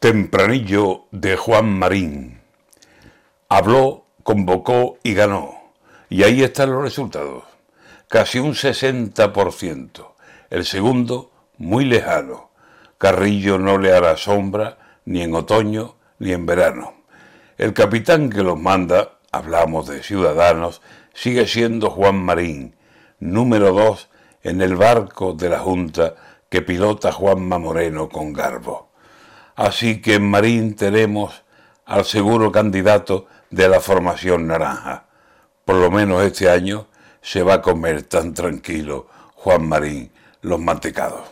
Tempranillo de Juan Marín. Habló, convocó y ganó. Y ahí están los resultados. Casi un 60%. El segundo, muy lejano. Carrillo no le hará sombra ni en otoño ni en verano. El capitán que los manda, hablamos de ciudadanos, sigue siendo Juan Marín, número dos en el barco de la Junta que pilota Juanma Moreno con garbo. Así que en Marín tenemos al seguro candidato de la formación naranja. Por lo menos este año se va a comer tan tranquilo Juan Marín los mantecados.